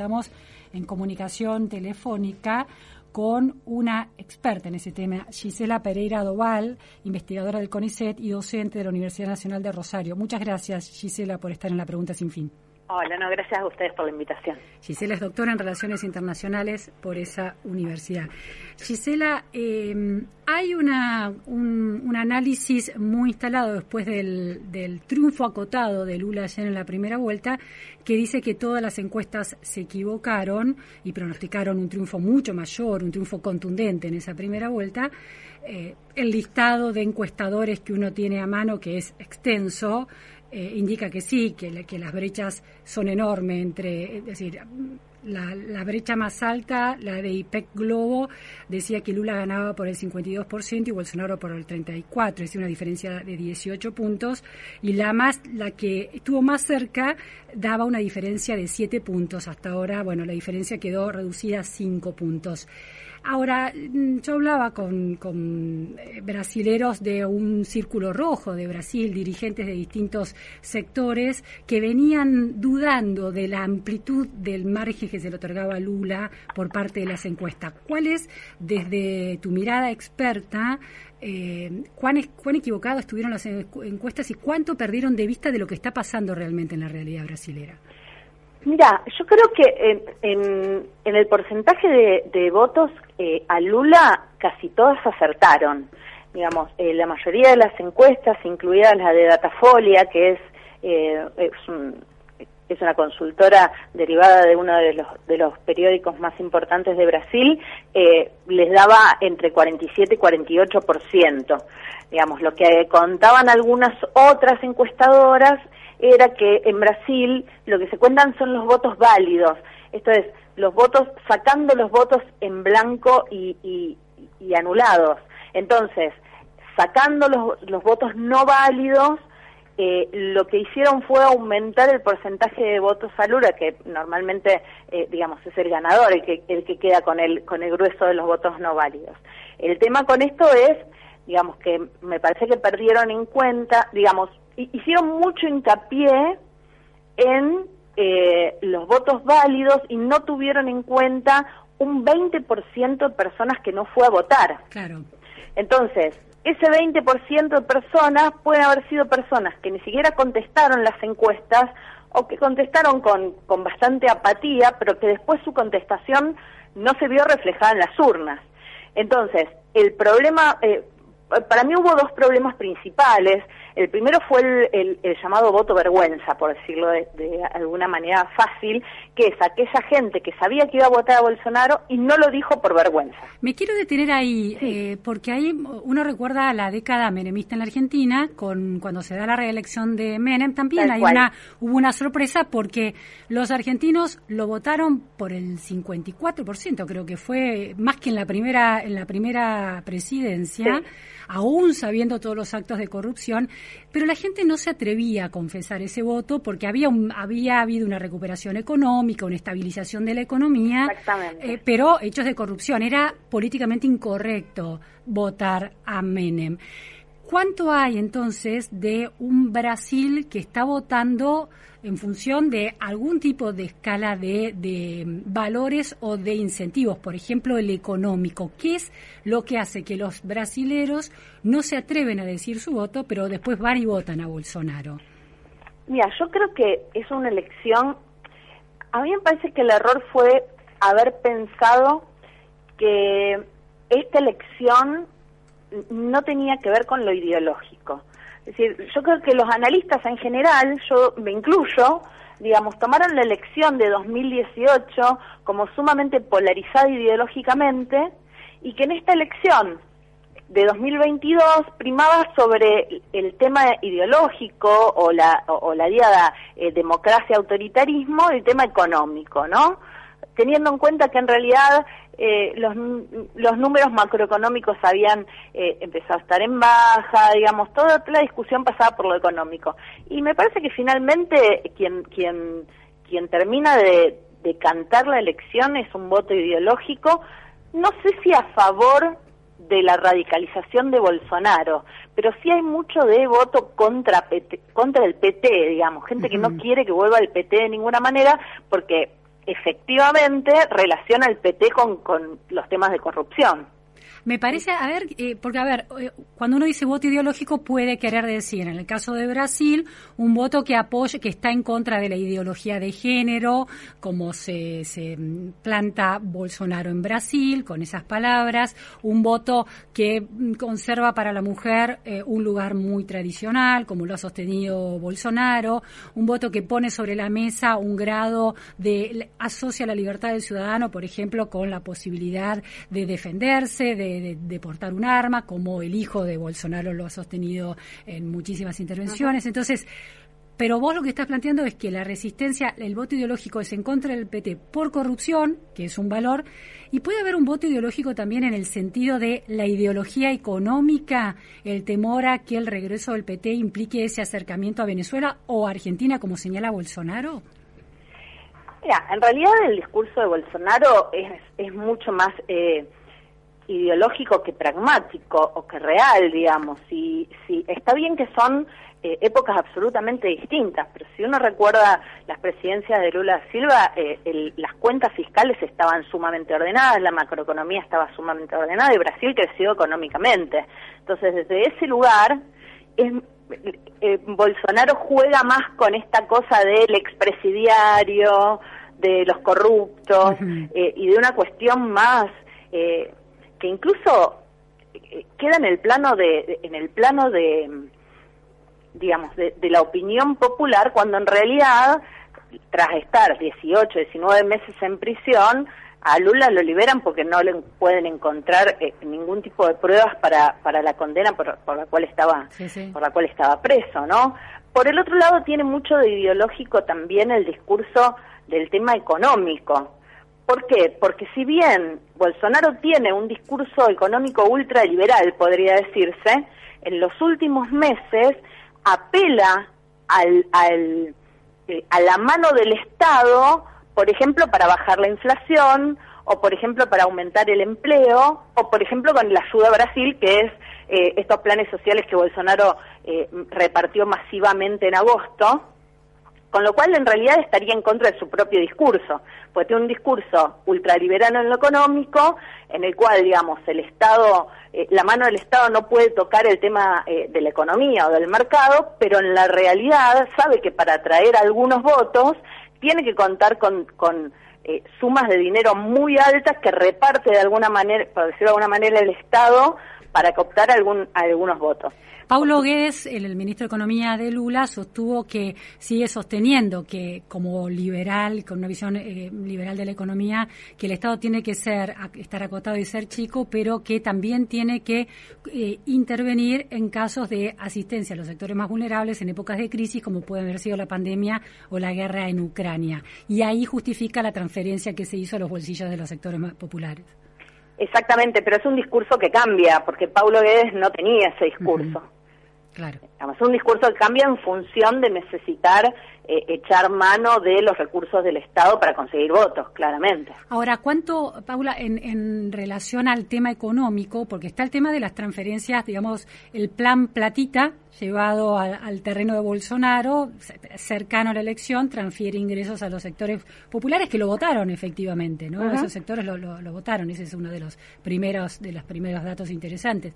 Estamos en comunicación telefónica con una experta en ese tema, Gisela Pereira Doval, investigadora del CONICET y docente de la Universidad Nacional de Rosario. Muchas gracias, Gisela, por estar en la pregunta sin fin. Hola, no, gracias a ustedes por la invitación. Gisela es doctora en Relaciones Internacionales por esa universidad. Gisela, em, hay una, un, análisis muy instalado después del, del, triunfo acotado de Lula ayer en la primera vuelta que dice que todas las encuestas se equivocaron y pronosticaron un triunfo mucho mayor, un triunfo contundente en esa primera vuelta. Eh, el listado de encuestadores que uno tiene a mano, que es extenso, eh, indica que sí, que, que, las brechas son enormes entre, es decir, la, brecha más alta, la de IPEC Globo, decía que Lula ganaba por el 52% y Bolsonaro por el 34%, es decir, una diferencia de 18 puntos, y la más, la que estuvo más cerca daba una diferencia de 7 puntos. Hasta ahora, bueno, la diferencia quedó reducida a 5 puntos. Ahora, mm, yo hablaba con, eh, brasileros de un círculo rojo de Brasil, dirigentes de distintos sectores, que venían dudando de la amplitud del margen que se le otorgaba a Lula por parte de las encuestas. ¿Cuál es, desde tu mirada experta, eh, cuán, cuán equivocados estuvieron las encuestas y cuánto perdieron de vista de lo que está pasando realmente en la realidad brasilera? Mira, yo creo que en, en, el porcentaje de, votos eh, a Lula casi todas acertaron. Digamos, eh, la mayoría de las encuestas, incluida la de Datafolia, que es, eh, es, una consultora derivada de uno de los, de los periódicos más importantes de Brasil, les daba entre 47 y 48%. Digamos, lo que contaban algunas otras encuestadoras era que en Brasil lo que se cuentan son los votos válidos, esto es, los votos, sacando los votos en blanco y, anulados. Entonces, sacando los, los votos no válidos, eh, lo que hicieron fue aumentar el porcentaje de votos a Lula, que normalmente, eh, digamos, es el ganador, el que, el que queda con el, con el grueso de los votos no válidos. El tema con esto es, digamos, que me parece que perdieron en cuenta, digamos, hicieron mucho hincapié en eh, los votos válidos y no tuvieron en cuenta un 20% de personas que no fue a votar. Claro. Entonces, ese 20% de personas pueden haber sido personas que ni siquiera contestaron las encuestas o que contestaron con, con bastante apatía, pero que después su contestación no se vio reflejada en las urnas. Entonces, el problema, eh, para mí hubo dos problemas principales. El primero fue el, llamado voto vergüenza, por decirlo de, alguna manera fácil, que es aquella gente que sabía que iba a votar a Bolsonaro y no lo dijo por vergüenza. Me quiero detener ahí, eh, porque ahí uno recuerda la década menemista en la Argentina, con cuando se da la reelección de Menem, también hay una, hubo una sorpresa porque los argentinos lo votaron por el 54%, creo que fue más que en la primera, en la primera presidencia aún sabiendo todos los actos de corrupción, pero la gente no se atrevía a confesar ese voto porque había, había habido una recuperación económica, una estabilización de la economía, eh, pero hechos de corrupción. Era políticamente incorrecto votar a Menem. ¿Cuánto hay entonces de un Brasil que está votando en función de algún tipo de escala de, valores o de incentivos, por ejemplo el económico? ¿Qué es lo que hace que los brasileros no se atreven a decir su voto, pero después van y votan a Bolsonaro? Mira, yo creo que es una elección, a mí me parece que el error fue haber pensado que esta elección no tenía que ver con lo ideológico. Es decir, yo creo que los analistas en general, yo me incluyo, digamos, tomaron la elección de 2018 como sumamente polarizada ideológicamente y que en esta elección de 2022 primaba sobre el tema ideológico o la, o, la diada eh, democracia-autoritarismo el tema económico, ¿no? Teniendo en cuenta que en realidad eh, los, los números macroeconómicos habían eh, empezado a estar en baja, digamos, toda la discusión pasaba por lo económico. Y me parece que finalmente quien, quien, quien termina de, de cantar la elección es un voto ideológico, no sé si a favor de la radicalización de Bolsonaro, pero sí hay mucho de voto contra PT, contra el PT, digamos, gente que no quiere que vuelva el PT de ninguna manera porque efectivamente relaciona el PT con, con los temas de corrupción. Me parece, a ver, eh, porque a ver, eh, cuando uno dice voto ideológico puede querer decir, en el caso de Brasil, un voto que apoya, que está en contra de la ideología de género, como se, se planta Bolsonaro en Brasil, con esas palabras, un voto que conserva para la mujer eh, un lugar muy tradicional, como lo ha sostenido Bolsonaro, un voto que pone sobre la mesa un grado de, asocia la libertad del ciudadano, por ejemplo, con la posibilidad de defenderse, de de, portar un arma, como el hijo de Bolsonaro lo ha sostenido en muchísimas intervenciones. Entonces, pero vos lo que estás planteando es que la resistencia, el voto ideológico es en contra del PT por corrupción, que es un valor, y puede haber un voto ideológico también en el sentido de la ideología económica, el temor a que el regreso del PT implique ese acercamiento a Venezuela o Argentina, como señala Bolsonaro. Mira, en realidad el discurso de Bolsonaro es, es mucho más eh, ideológico que pragmático o que real, digamos. Y, si está bien que son eh, épocas absolutamente distintas, pero si uno recuerda las presidencias de Lula Silva, eh, las cuentas fiscales estaban sumamente ordenadas, la macroeconomía estaba sumamente ordenada y Brasil creció económicamente. Entonces, desde ese lugar, es, eh, Bolsonaro juega más con esta cosa del expresidiario, de los corruptos y de una cuestión más eh, que incluso eh, queda en el plano de, en el plano de digamos de, la opinión popular cuando en realidad tras estar 18 19 meses en prisión a Lula lo liberan porque no le pueden encontrar eh, ningún tipo de pruebas para, para la condena por, la cual estaba por la cual estaba preso no por el otro lado tiene mucho de ideológico también el discurso del tema económico ¿Por qué? Porque si bien Bolsonaro tiene un discurso económico ultraliberal, podría decirse, en los últimos meses apela al, eh, a la mano del Estado, por ejemplo, para bajar la inflación, o por ejemplo para aumentar el empleo, o por ejemplo con la ayuda a Brasil, que es eh, estos planes sociales que Bolsonaro eh, repartió masivamente en agosto, con lo cual en realidad estaría en contra de su propio discurso, porque tiene un discurso ultraliberal en lo económico, en el cual, digamos, el Estado, eh, la mano del Estado no puede tocar el tema eh, de la economía o del mercado, pero en la realidad sabe que para atraer algunos votos tiene que contar con, con eh, sumas de dinero muy altas que reparte de alguna manera, por decirlo de alguna manera, el Estado para cooptar algún, algunos votos. Paulo Guedes, el, ministro de Economía de Lula, sostuvo que sigue sosteniendo que como liberal, con una visión eh, liberal de la economía, que el Estado tiene que ser estar acotado y ser chico, pero que también tiene que eh, intervenir en casos de asistencia a los sectores más vulnerables en épocas de crisis, como puede haber sido la pandemia o la guerra en Ucrania. Y ahí justifica la transferencia que se hizo a los bolsillos de los sectores más populares. Exactamente, pero es un discurso que cambia, porque Paulo Guedes no tenía ese discurso. Claro. Es un discurso que cambia en función de necesitar eh, echar mano de los recursos del Estado para conseguir votos, claramente. Ahora, ¿cuánto, Paula, en, en relación al tema económico, porque está el tema de las transferencias, digamos, el plan platita llevado al, terreno de Bolsonaro, cercano a la elección, transfiere ingresos a los sectores populares que lo votaron efectivamente, ¿no? Esos sectores lo, lo, lo votaron, ese es uno de los primeros, de los primeros datos interesantes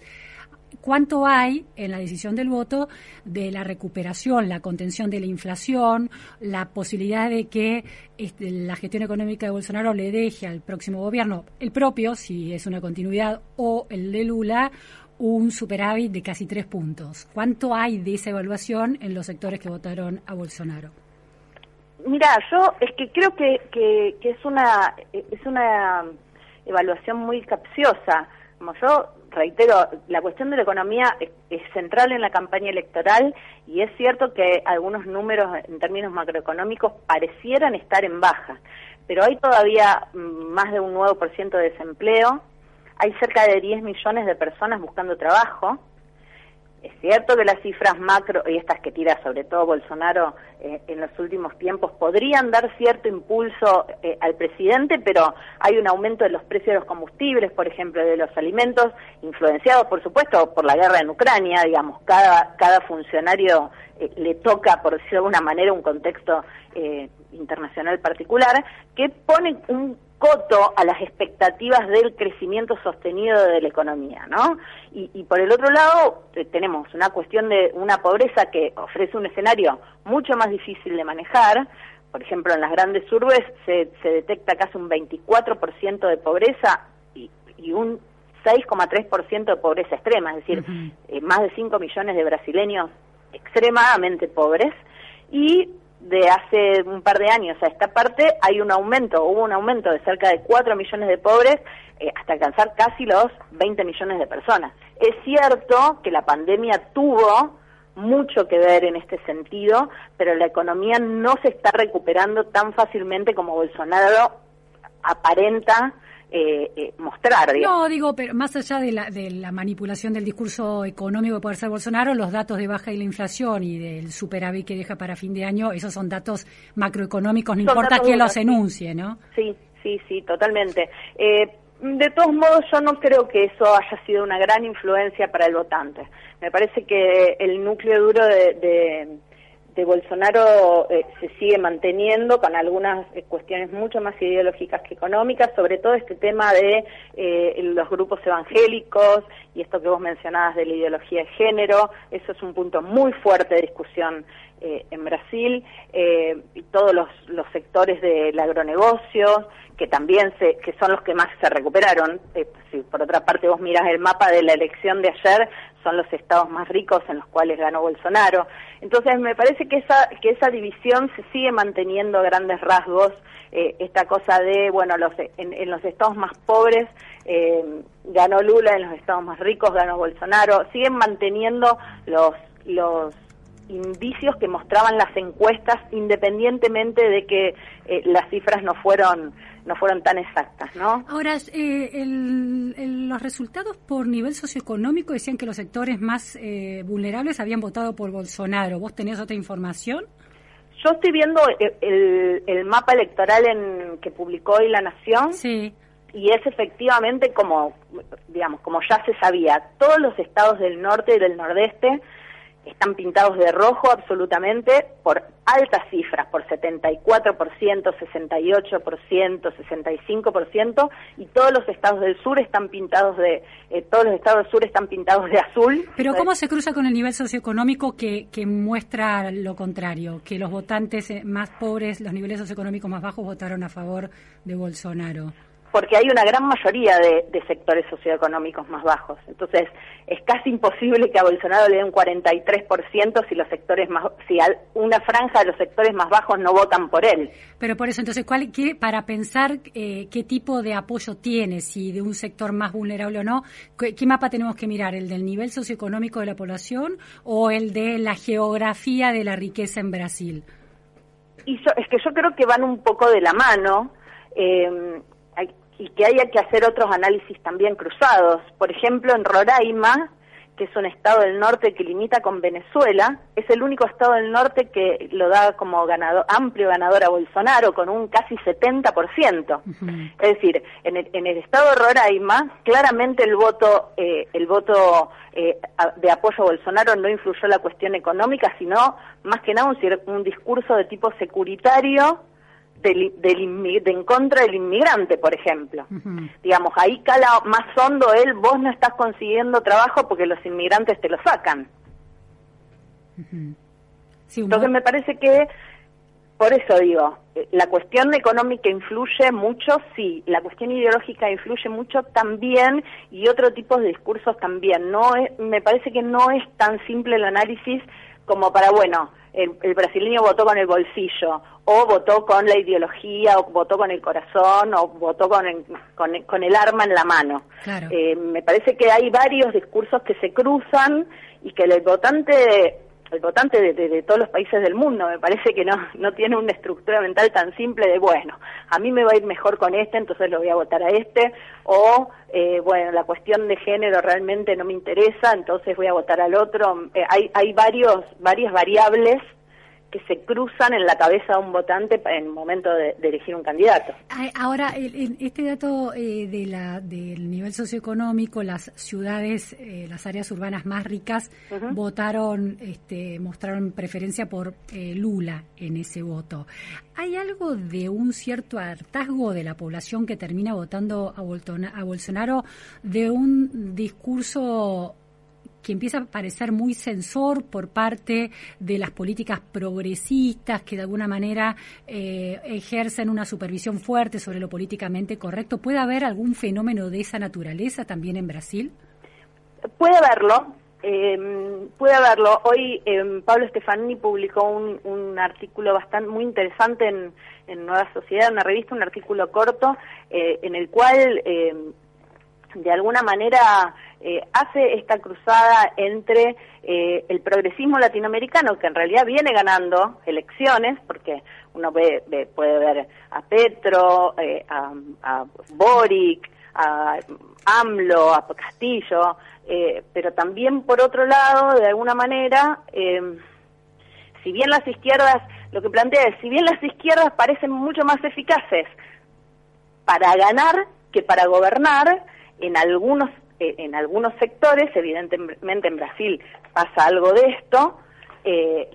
cuánto hay en la decisión del voto de la recuperación, la contención de la inflación, la posibilidad de que este, la gestión económica de Bolsonaro le deje al próximo gobierno, el propio, si es una continuidad, o el de Lula, un superávit de casi tres puntos. ¿Cuánto hay de esa evaluación en los sectores que votaron a Bolsonaro? Mira, yo es que creo que, que, que es una es una evaluación muy capciosa. Como yo reitero, la cuestión de la economía es, central en la campaña electoral y es cierto que algunos números en términos macroeconómicos parecieran estar en baja, pero hay todavía mm, más de un 9% de desempleo, hay cerca de 10 millones de personas buscando trabajo, Es cierto que las cifras macro, y estas que tira sobre todo Bolsonaro eh, en los últimos tiempos, podrían dar cierto impulso eh, al presidente, pero hay un aumento de los precios de los combustibles, por ejemplo, de los alimentos, influenciados, por supuesto, por la guerra en Ucrania, digamos, cada, cada funcionario eh, le toca, por decirlo de alguna manera, un contexto internacional particular, que pone un coto a las expectativas del crecimiento sostenido de la economía, ¿no? Y, por el otro lado tenemos una cuestión de una pobreza que ofrece un escenario mucho más difícil de manejar. Por ejemplo, en las grandes urbes se, detecta casi un 24% de pobreza y, un 6,3% de pobreza extrema, es decir, eh, más de 5 millones de brasileños extremadamente pobres y de hace un par de años a esta parte hay un aumento, hubo un aumento de cerca de 4 millones de pobres eh, hasta alcanzar casi los 20 millones de personas. Es cierto que la pandemia tuvo mucho que ver en este sentido, pero la economía no se está recuperando tan fácilmente como Bolsonaro aparenta eh, eh, mostrar. No, digo, pero más allá de la, de la manipulación del discurso económico que puede ser Bolsonaro, los datos de baja de la inflación y del superávit que deja para fin de año, esos son datos macroeconómicos, no importa quién los enuncie, ¿no? Sí, sí, sí, totalmente. Eh, de todos modos, yo no creo que eso haya sido una gran influencia para el votante. Me parece que el núcleo duro de de Bolsonaro eh, se sigue manteniendo con algunas eh, cuestiones mucho más ideológicas que económicas, sobre todo este tema de eh, los grupos evangélicos y esto que vos mencionabas de la ideología de género, eso es un punto muy fuerte de discusión en Brasil, y todos los, sectores del agronegocio, que también se, que son los que más se recuperaron. Por otra parte vos mirás el mapa de la elección de ayer, son los estados más ricos en los cuales ganó Bolsonaro. Entonces me parece que esa, que esa división se sigue manteniendo grandes rasgos, eh, esta cosa de, bueno, los, en, los estados más pobres eh, ganó Lula, en los estados más ricos ganó Bolsonaro, siguen manteniendo los, los indicios que mostraban las encuestas independientemente de que eh, las cifras no fueron no fueron tan exactas, ¿no? Ahora, eh, los resultados por nivel socioeconómico decían que los sectores más eh, vulnerables habían votado por Bolsonaro. ¿Vos tenés otra información? Yo estoy viendo el, el mapa electoral en que publicó hoy La Nación. Sí. Y es efectivamente como, digamos, como ya se sabía, todos los estados del norte y del nordeste están pintados de rojo absolutamente por altas cifras, por 74%, 68%, 65%, y todos los estados del sur están pintados de, eh, todos los estados del sur están pintados de azul. Pero ¿cómo se cruza con el nivel socioeconómico que, que muestra lo contrario, que los votantes eh, más pobres, los niveles socioeconómicos más bajos votaron a favor de Bolsonaro? Porque hay una gran mayoría de, sectores socioeconómicos más bajos. Entonces, es casi imposible que a Bolsonaro le dé un 43% si los sectores más, si una franja de los sectores más bajos no votan por él. Pero por eso, entonces, ¿cuál, qué, para pensar eh, qué tipo de apoyo tiene, si de un sector más vulnerable o no, ¿qué, ¿qué, mapa tenemos que mirar? ¿El del nivel socioeconómico de la población o el de la geografía de la riqueza en Brasil? Y es que yo creo que van un poco de la mano. Eh, y que haya que hacer otros análisis también cruzados. Por ejemplo, en Roraima, que es un estado del norte que limita con Venezuela, es el único estado del norte que lo da como ganador, amplio ganador a Bolsonaro, con un casi 70%. Es decir, en el, en el estado de Roraima, claramente el voto, eh, el voto eh, de apoyo a Bolsonaro no influyó en la cuestión económica, sino más que nada un, un discurso de tipo securitario del, de en contra del inmigrante, por ejemplo. Digamos, ahí cala más hondo él, vos no estás consiguiendo trabajo porque los inmigrantes te lo sacan. Entonces me parece que, por eso digo, eh, la cuestión económica influye mucho, sí, la cuestión ideológica influye mucho también y otro tipo de discursos también. No es, me parece que no es tan simple el análisis como para, bueno, el, brasileño votó con el bolsillo, o votó con la ideología, o votó con el corazón, o votó con el, con, el arma en la mano. Eh, me parece que hay varios discursos que se cruzan y que el votante al votante de, todos los países del mundo. Me parece que no, no tiene una estructura mental tan simple de, bueno, a mí me va a ir mejor con este, entonces lo voy a votar a este, o, eh, bueno, la cuestión de género realmente no me interesa, entonces voy a votar al otro. Eh, hay, hay varios, varias variables que se cruzan en la cabeza de un votante en el momento de, elegir un candidato. Ahora, este dato eh, de la, del nivel socioeconómico, las ciudades, eh, las áreas urbanas más ricas votaron, este, mostraron preferencia por eh, Lula en ese voto. ¿Hay algo de un cierto hartazgo de la población que termina votando a, a Bolsonaro de un discurso que empieza a parecer muy censor por parte de las políticas progresistas que de alguna manera eh, ejercen una supervisión fuerte sobre lo políticamente correcto. ¿Puede haber algún fenómeno de esa naturaleza también en Brasil? Puede haberlo, eh, puede haberlo. Hoy eh, Pablo Stefanini publicó un, artículo bastante muy interesante en, en, Nueva Sociedad, una revista, un artículo corto, eh, en el cual de alguna manera eh, hace esta cruzada entre eh, el progresismo latinoamericano, que en realidad viene ganando elecciones, porque uno ve, puede ver a Petro, eh, a, Boric, a AMLO, a Castillo, pero también por otro lado, de alguna manera, si bien las izquierdas, lo que plantea es, si bien las izquierdas parecen mucho más eficaces para ganar que para gobernar, en algunos eh, en algunos sectores, evidentemente en Brasil pasa algo de esto, eh,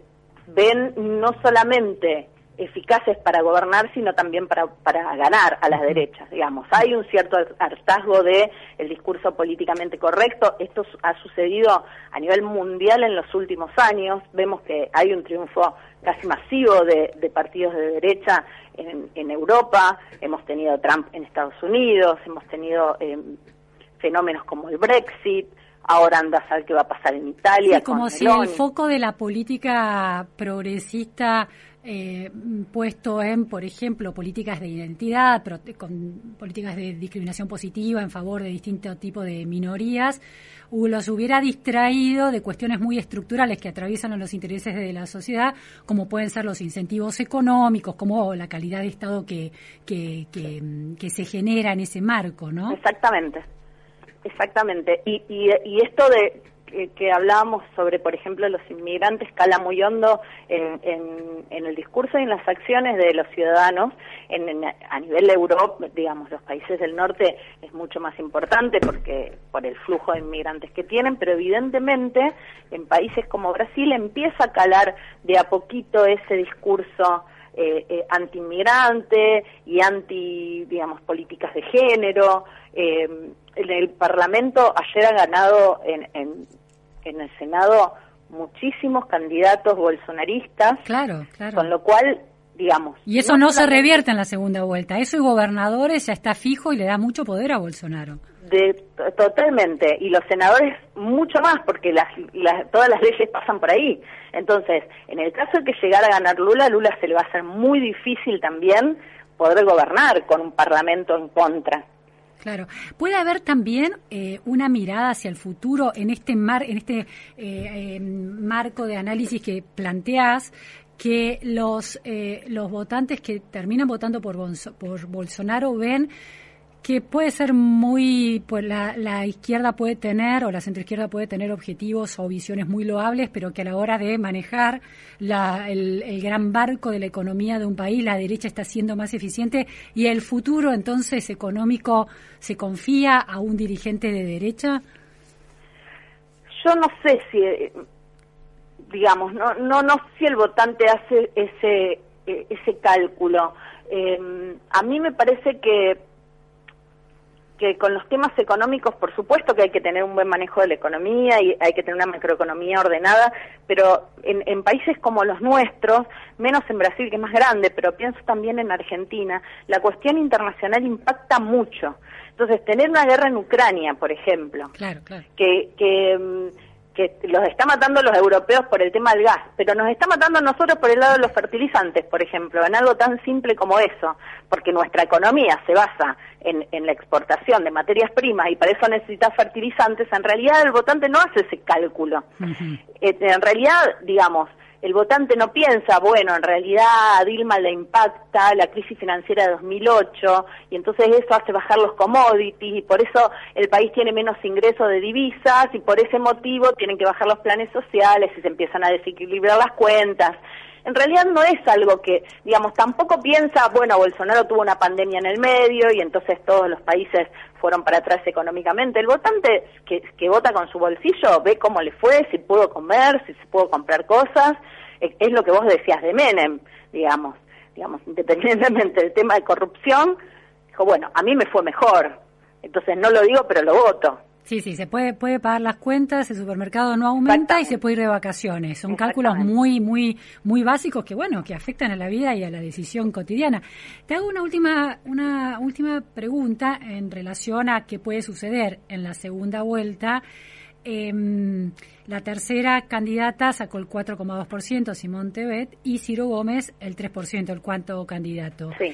ven no solamente eficaces para gobernar, sino también para, para ganar a las derechas, digamos. Hay un cierto hartazgo de el discurso políticamente correcto. Esto ha sucedido a nivel mundial en los últimos años. Vemos que hay un triunfo casi masivo de, partidos de derecha en, en, Europa. Hemos tenido Trump en Estados Unidos, hemos tenido eh, fenómenos como el Brexit, ahora anda a saber qué va a pasar en Italia. como si el foco de la política progresista eh, puesto en, por ejemplo, políticas de identidad, con políticas de discriminación positiva en favor de distintos tipos de minorías, los hubiera distraído de cuestiones muy estructurales que atraviesan los intereses de la sociedad, como pueden ser los incentivos económicos, como la calidad de Estado que, que, que, que se genera en ese marco, ¿no? Exactamente. Exactamente. Y, y, esto de que, hablábamos sobre, por ejemplo, los inmigrantes cala muy hondo en, en, el discurso y en las acciones de los ciudadanos. En, a nivel de Europa, digamos, los países del norte es mucho más importante porque por el flujo de inmigrantes que tienen, pero evidentemente en países como Brasil empieza a calar de a poquito ese discurso eh, eh, anti-inmigrante y anti, digamos, políticas de género. Eh, en el Parlamento ayer ha ganado en, en, el Senado muchísimos candidatos bolsonaristas. Claro, claro. Con lo cual, digamos. Y eso no, se revierte en la segunda vuelta. Eso y gobernadores ya está fijo y le da mucho poder a Bolsonaro. De, totalmente. Y los senadores mucho más, porque las, todas las leyes pasan por ahí. Entonces, en el caso de que llegara a ganar Lula, Lula se le va a hacer muy difícil también poder gobernar con un parlamento en contra. Claro. Puede haber también eh, una mirada hacia el futuro en este mar, en este eh, em, marco de análisis que planteas que los eh, los votantes que terminan votando por, por Bolsonaro ven que puede ser muy, pues la, la, izquierda puede tener o la centroizquierda puede tener objetivos o visiones muy loables, pero que a la hora de manejar la, el, el, gran barco de la economía de un país, la derecha está siendo más eficiente y el futuro entonces económico se confía a un dirigente de derecha. Yo no sé si, digamos, no, no, no si el votante hace ese, ese cálculo. Eh, a mí me parece que que con los temas económicos, por supuesto que hay que tener un buen manejo de la economía y hay que tener una macroeconomía ordenada, pero en, países como los nuestros, menos en Brasil que es más grande, pero pienso también en Argentina, la cuestión internacional impacta mucho. Entonces, tener una guerra en Ucrania, por ejemplo, claro, claro. que, que, que los está matando los europeos por el tema del gas, pero nos está matando a nosotros por el lado de los fertilizantes, por ejemplo, en algo tan simple como eso, porque nuestra economía se basa en, la exportación de materias primas y para eso necesita fertilizantes, en realidad el votante no hace ese cálculo. Eh, en realidad, digamos, el votante no piensa, bueno, en realidad a Dilma le impacta la crisis financiera de 2008 y entonces eso hace bajar los commodities y por eso el país tiene menos ingresos de divisas y por ese motivo tienen que bajar los planes sociales y se empiezan a desequilibrar las cuentas en realidad no es algo que, digamos, tampoco piensa, bueno, Bolsonaro tuvo una pandemia en el medio y entonces todos los países fueron para atrás económicamente. El votante que, que vota con su bolsillo ve cómo le fue, si pudo comer, si se pudo comprar cosas. Es lo que vos decías de Menem, digamos, digamos, independientemente del tema de corrupción, dijo, bueno, a mí me fue mejor. Entonces no lo digo, pero lo voto. Sí, sí, se puede, puede pagar las cuentas, el supermercado no aumenta y se puede ir de vacaciones. Son cálculos muy, muy, muy básicos que, bueno, que afectan a la vida y a la decisión cotidiana. Te hago una última, una última pregunta en relación a qué puede suceder en la segunda vuelta. Em, la tercera candidata sacó el 4,2%, Simón Tebet, y Ciro Gómez el 3%, el cuarto candidato. Sí.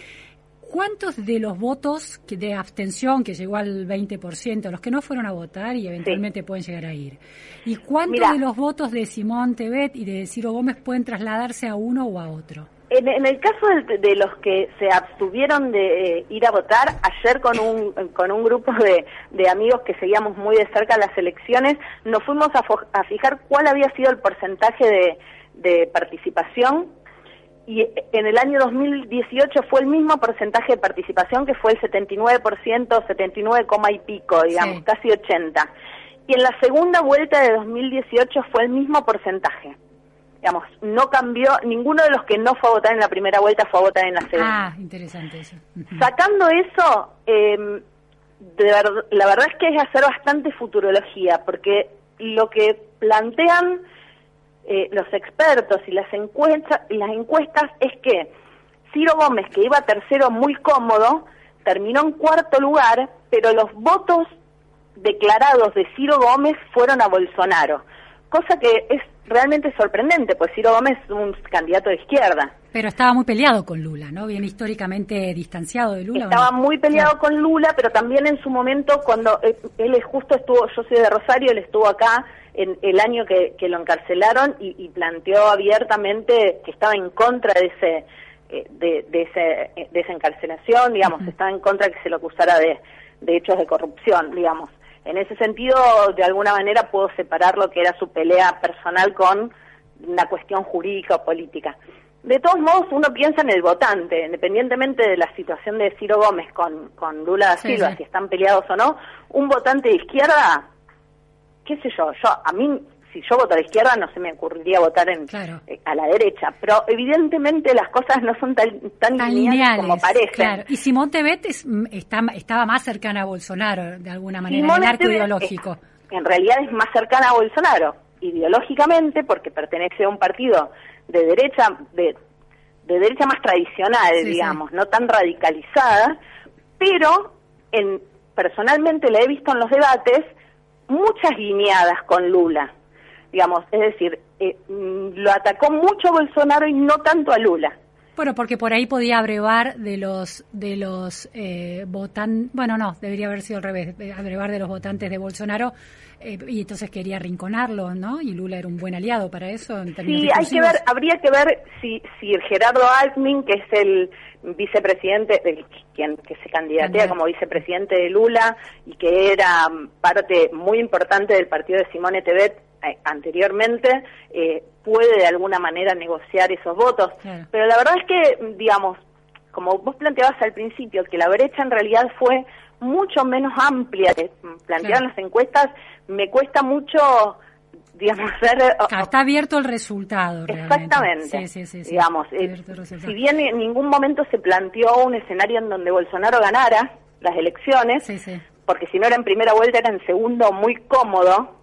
¿Cuántos de los votos de abstención, que llegó al 20%, los que no fueron a votar y eventualmente pueden llegar a ir? ¿Y cuántos de los votos de Simón Tebet y de Ciro Gómez pueden trasladarse a uno o a otro? En, el caso de, los que se abstuvieron de eh, ir a votar, ayer con un, con un grupo de, amigos que seguíamos muy de cerca las elecciones, nos fuimos a, fijar cuál había sido el porcentaje de participación y en el año 2018 fue el mismo porcentaje de participación que fue el 79%, 79, y pico, digamos, casi 80. Y en la segunda vuelta de 2018 fue el mismo porcentaje. Digamos, no cambió, ninguno de los que no fue a votar en la primera vuelta fue a votar en la segunda. Ah, interesante eso. Sacando eso, em, la verdad es que es hacer bastante futurología, porque lo que plantean eh, los expertos y las encuestas, y las encuestas es que Ciro Gómez, que iba tercero muy cómodo, terminó en cuarto lugar, pero los votos declarados de Ciro Gómez fueron a Bolsonaro, cosa que es realmente sorprendente, pues Ciro Gómez es un candidato de izquierda. Pero estaba muy peleado con Lula, ¿no? Bien históricamente distanciado de Lula. Estaba muy peleado con Lula, pero también en su momento cuando él, él justo estuvo, yo soy de Rosario, él estuvo acá en el año que, lo encarcelaron y, planteó abiertamente que estaba en contra de ese eh, de, ese, de esa encarcelación, digamos, estaba en contra de que se lo acusara de, de hechos de corrupción, digamos. En ese sentido, de alguna manera puedo separar lo que era su pelea personal con una cuestión jurídica o política. De todos modos, uno piensa en el votante, independientemente de la situación de Ciro Gómez con, con Lula da Silva, si están peleados o no, un votante de izquierda qué sé yo, yo a mí si yo voto a la izquierda no se me ocurriría votar en, eh, a la derecha, pero evidentemente las cosas no son tan, tan, lineales, como parecen. Y Simón Tebet mm, estaba más cercana a Bolsonaro, de alguna manera, en el arco ideológico. en realidad es más cercana a Bolsonaro, ideológicamente, porque pertenece a un partido de derecha, de, de derecha más tradicional, digamos, no tan radicalizada, pero en, personalmente la he visto en los debates muchas guiñadas con Lula, digamos, es decir, eh, mm, lo atacó mucho Bolsonaro y no tanto a Lula. Bueno, porque por ahí podía abrevar de los de los eh, votantes, bueno, no, debería haber sido al revés, abrevar de los votantes de Bolsonaro eh, y entonces quería rinconarlo, ¿no? Y Lula era un buen aliado para eso. sí, hay que ver, habría que ver si si Gerardo Altmin, que es el vicepresidente, del, quien que se candidatea como vicepresidente de Lula y que era parte muy importante del partido de Simone Tebet anteriormente, eh, puede de alguna manera negociar esos votos. Pero la verdad es que, digamos, como vos planteabas al principio, que la brecha en realidad fue mucho menos amplia que planteaban las encuestas, me cuesta mucho digamos, está abierto el resultado. Exactamente. Sí, sí, sí, digamos, eh, si bien en ningún momento se planteó un escenario en donde Bolsonaro ganara las elecciones, porque si no era en primera vuelta era en segundo muy cómodo,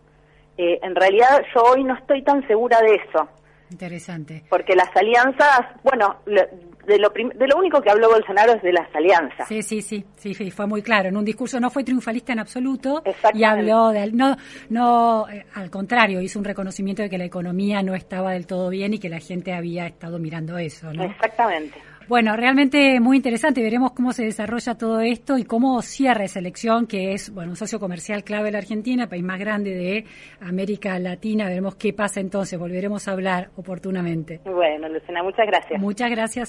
eh, en realidad yo hoy no estoy tan segura de eso. Interesante. Porque las alianzas, bueno, de lo, de lo único que habló Bolsonaro es de las alianzas. Sí, sí, sí, sí, fue muy claro. En un discurso no fue triunfalista en absoluto y habló de, no, no, eh, al contrario, hizo un reconocimiento de que la economía no estaba del todo bien y que la gente había estado mirando eso, ¿no? Exactamente. Bueno, realmente muy interesante. Veremos cómo se desarrolla todo esto y cómo cierra esa elección, que es bueno un socio comercial clave de la Argentina, país más grande de América Latina. Veremos qué pasa entonces. Volveremos a hablar oportunamente. Bueno, Lucena, muchas gracias. Muchas gracias.